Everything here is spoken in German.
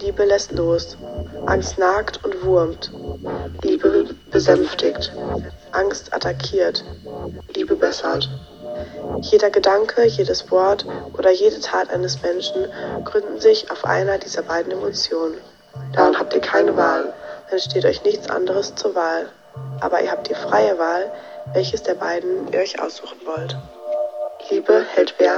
Liebe lässt los. Angst nagt und wurmt. Liebe besänftigt. Angst attackiert. Liebe bessert. Jeder Gedanke, jedes Wort oder jede Tat eines Menschen gründen sich auf einer dieser beiden Emotionen. Daran habt ihr keine Wahl, dann steht euch nichts anderes zur Wahl. Aber ihr habt die freie Wahl, welches der beiden ihr euch aussuchen wollt. Liebe hält Wert